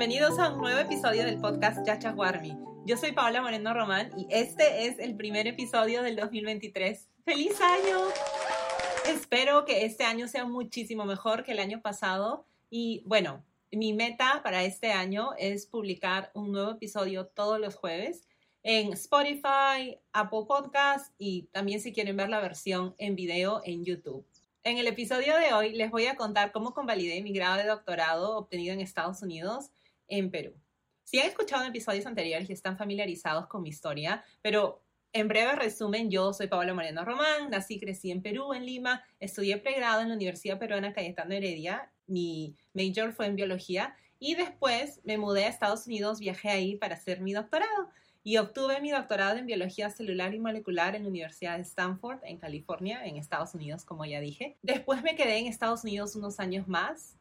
Bienvenidos a un nuevo episodio del podcast Chacha Guarmi. Yo soy Paola Moreno Román y este es el primer episodio del 2023. ¡Feliz año! Espero que este año sea muchísimo mejor que el año pasado y bueno, mi meta para este año es publicar un nuevo episodio todos los jueves en Spotify, Apple Podcast y también si quieren ver la versión en video en YouTube. En el episodio de hoy les voy a contar cómo convalidé mi grado de doctorado obtenido en Estados Unidos en Perú. Si han escuchado episodios anteriores y están familiarizados con mi historia, pero en breve resumen, yo soy Paola Moreno Román, nací y crecí en Perú, en Lima, estudié pregrado en la Universidad Peruana Cayetano Heredia, mi major fue en biología y después me mudé a Estados Unidos, viajé ahí para hacer mi doctorado y obtuve mi doctorado en biología celular y molecular en la Universidad de Stanford, en California, en Estados Unidos, como ya dije. Después me quedé en Estados Unidos unos años más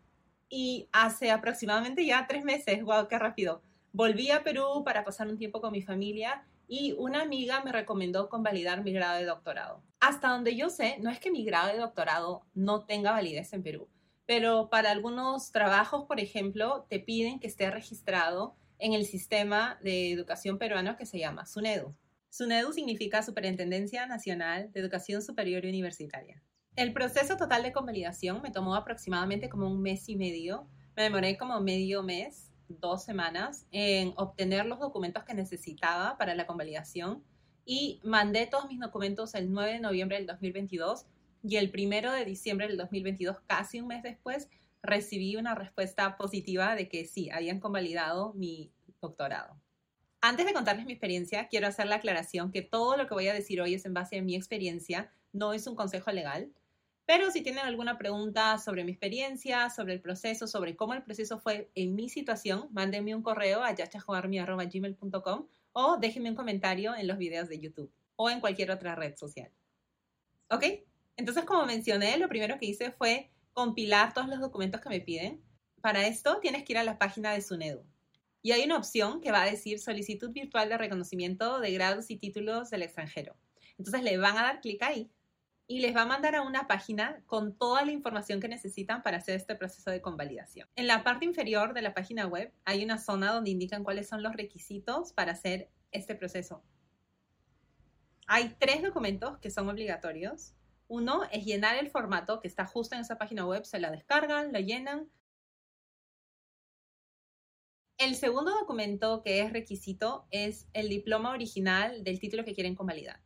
y hace aproximadamente ya tres meses, wow, qué rápido, volví a Perú para pasar un tiempo con mi familia y una amiga me recomendó convalidar mi grado de doctorado. Hasta donde yo sé, no es que mi grado de doctorado no tenga validez en Perú, pero para algunos trabajos, por ejemplo, te piden que esté registrado en el sistema de educación peruano que se llama SUNEDU. SUNEDU significa Superintendencia Nacional de Educación Superior y Universitaria. El proceso total de convalidación me tomó aproximadamente como un mes y medio. Me demoré como medio mes, dos semanas, en obtener los documentos que necesitaba para la convalidación y mandé todos mis documentos el 9 de noviembre del 2022 y el 1 de diciembre del 2022, casi un mes después, recibí una respuesta positiva de que sí, habían convalidado mi doctorado. Antes de contarles mi experiencia, quiero hacer la aclaración que todo lo que voy a decir hoy es en base a mi experiencia, no es un consejo legal. Pero si tienen alguna pregunta sobre mi experiencia, sobre el proceso, sobre cómo el proceso fue en mi situación, mándenme un correo a yachajoarmi.gmail.com o déjenme un comentario en los videos de YouTube o en cualquier otra red social. ¿Ok? Entonces, como mencioné, lo primero que hice fue compilar todos los documentos que me piden. Para esto tienes que ir a la página de SUNEDU. Y hay una opción que va a decir solicitud virtual de reconocimiento de grados y títulos del extranjero. Entonces le van a dar clic ahí y les va a mandar a una página con toda la información que necesitan para hacer este proceso de convalidación. En la parte inferior de la página web hay una zona donde indican cuáles son los requisitos para hacer este proceso. Hay tres documentos que son obligatorios uno es llenar el formato que está justo en esa página web, se la descargan, la llenan. El segundo documento que es requisito es el diploma original del título que quieren convalidar.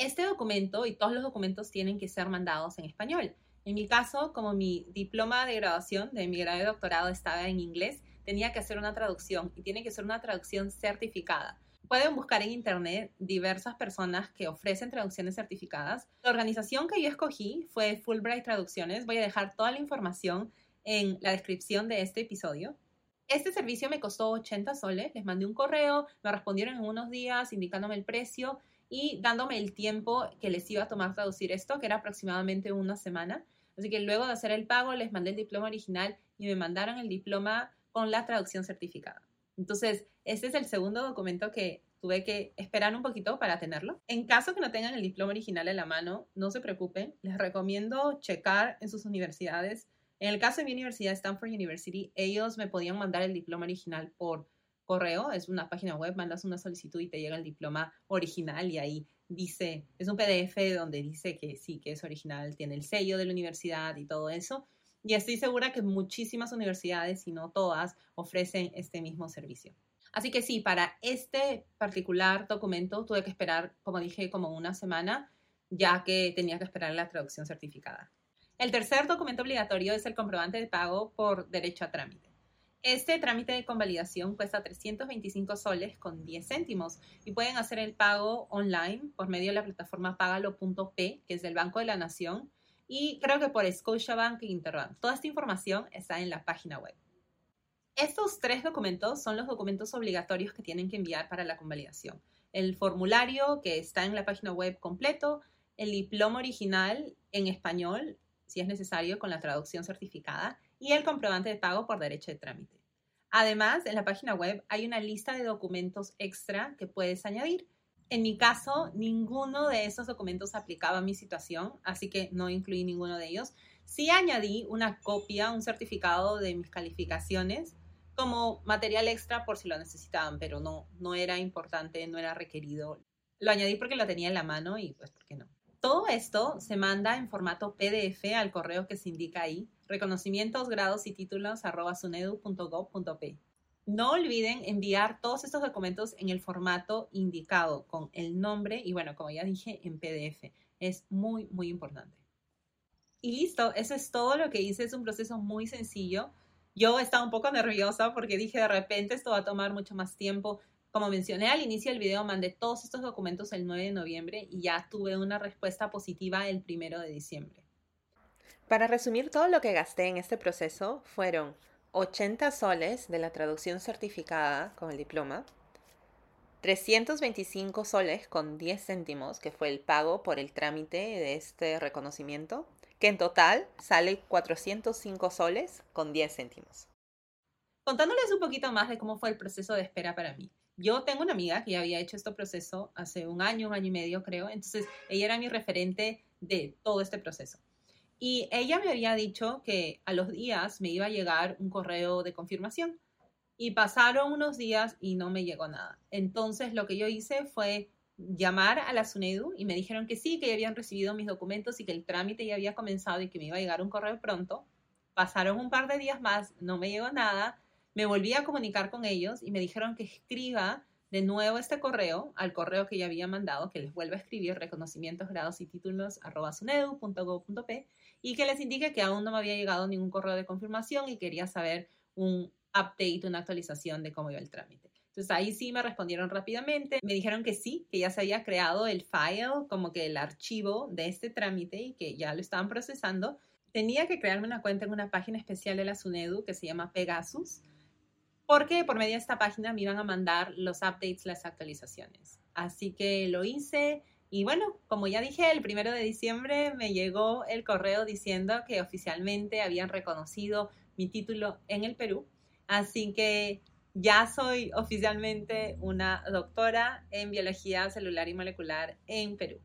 Este documento y todos los documentos tienen que ser mandados en español. En mi caso, como mi diploma de graduación de mi grado de doctorado estaba en inglés, tenía que hacer una traducción y tiene que ser una traducción certificada. Pueden buscar en internet diversas personas que ofrecen traducciones certificadas. La organización que yo escogí fue Fulbright Traducciones. Voy a dejar toda la información en la descripción de este episodio. Este servicio me costó 80 soles. Les mandé un correo, me respondieron en unos días indicándome el precio y dándome el tiempo que les iba a tomar traducir esto, que era aproximadamente una semana. Así que luego de hacer el pago, les mandé el diploma original y me mandaron el diploma con la traducción certificada. Entonces, este es el segundo documento que tuve que esperar un poquito para tenerlo. En caso que no tengan el diploma original en la mano, no se preocupen, les recomiendo checar en sus universidades. En el caso de mi universidad, Stanford University, ellos me podían mandar el diploma original por correo, es una página web, mandas una solicitud y te llega el diploma original y ahí dice, es un PDF donde dice que sí, que es original, tiene el sello de la universidad y todo eso. Y estoy segura que muchísimas universidades, si no todas, ofrecen este mismo servicio. Así que sí, para este particular documento tuve que esperar, como dije, como una semana, ya que tenía que esperar la traducción certificada. El tercer documento obligatorio es el comprobante de pago por derecho a trámite. Este trámite de convalidación cuesta 325 soles con 10 céntimos y pueden hacer el pago online por medio de la plataforma pagalo.p, que es del Banco de la Nación, y creo que por Scotiabank e Interbank. Toda esta información está en la página web. Estos tres documentos son los documentos obligatorios que tienen que enviar para la convalidación. El formulario que está en la página web completo, el diploma original en español, si es necesario, con la traducción certificada, y el comprobante de pago por derecho de trámite. Además, en la página web hay una lista de documentos extra que puedes añadir. En mi caso, ninguno de esos documentos aplicaba a mi situación, así que no incluí ninguno de ellos. Sí añadí una copia, un certificado de mis calificaciones, como material extra por si lo necesitaban, pero no, no era importante, no era requerido. Lo añadí porque lo tenía en la mano y pues, ¿por qué no? Todo esto se manda en formato PDF al correo que se indica ahí, reconocimientos, grados y títulos. No olviden enviar todos estos documentos en el formato indicado con el nombre y bueno, como ya dije, en PDF. Es muy, muy importante. Y listo, eso es todo lo que hice. Es un proceso muy sencillo. Yo estaba un poco nerviosa porque dije de repente esto va a tomar mucho más tiempo. Como mencioné al inicio del video, mandé todos estos documentos el 9 de noviembre y ya tuve una respuesta positiva el 1 de diciembre. Para resumir todo lo que gasté en este proceso, fueron 80 soles de la traducción certificada con el diploma, 325 soles con 10 céntimos, que fue el pago por el trámite de este reconocimiento, que en total sale 405 soles con 10 céntimos. Contándoles un poquito más de cómo fue el proceso de espera para mí. Yo tengo una amiga que ya había hecho este proceso hace un año, un año y medio creo, entonces ella era mi referente de todo este proceso. Y ella me había dicho que a los días me iba a llegar un correo de confirmación. Y pasaron unos días y no me llegó nada. Entonces lo que yo hice fue llamar a la SUNEDU y me dijeron que sí, que ya habían recibido mis documentos y que el trámite ya había comenzado y que me iba a llegar un correo pronto. Pasaron un par de días más, no me llegó nada me volví a comunicar con ellos y me dijeron que escriba de nuevo este correo al correo que ya había mandado, que les vuelva a escribir reconocimientos, grados y títulos arroba sunedu.gov.p y que les indique que aún no me había llegado ningún correo de confirmación y quería saber un update, una actualización de cómo iba el trámite. Entonces ahí sí me respondieron rápidamente, me dijeron que sí, que ya se había creado el file, como que el archivo de este trámite y que ya lo estaban procesando. Tenía que crearme una cuenta en una página especial de la SUNEDU que se llama Pegasus porque por medio de esta página me iban a mandar los updates, las actualizaciones. Así que lo hice y bueno, como ya dije, el primero de diciembre me llegó el correo diciendo que oficialmente habían reconocido mi título en el Perú. Así que ya soy oficialmente una doctora en biología celular y molecular en Perú.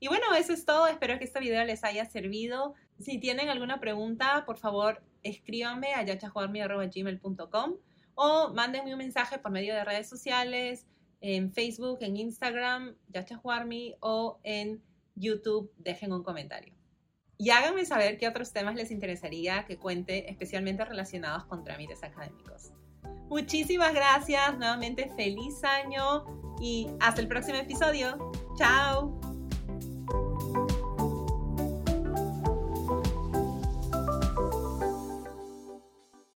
Y bueno, eso es todo. Espero que este video les haya servido. Si tienen alguna pregunta, por favor, escríbanme a yachajuarmi.gmail.com o mándenme un mensaje por medio de redes sociales, en Facebook, en Instagram, Yachahuarmi o en YouTube, dejen un comentario. Y háganme saber qué otros temas les interesaría que cuente, especialmente relacionados con trámites académicos. Muchísimas gracias, nuevamente feliz año y hasta el próximo episodio. Chao.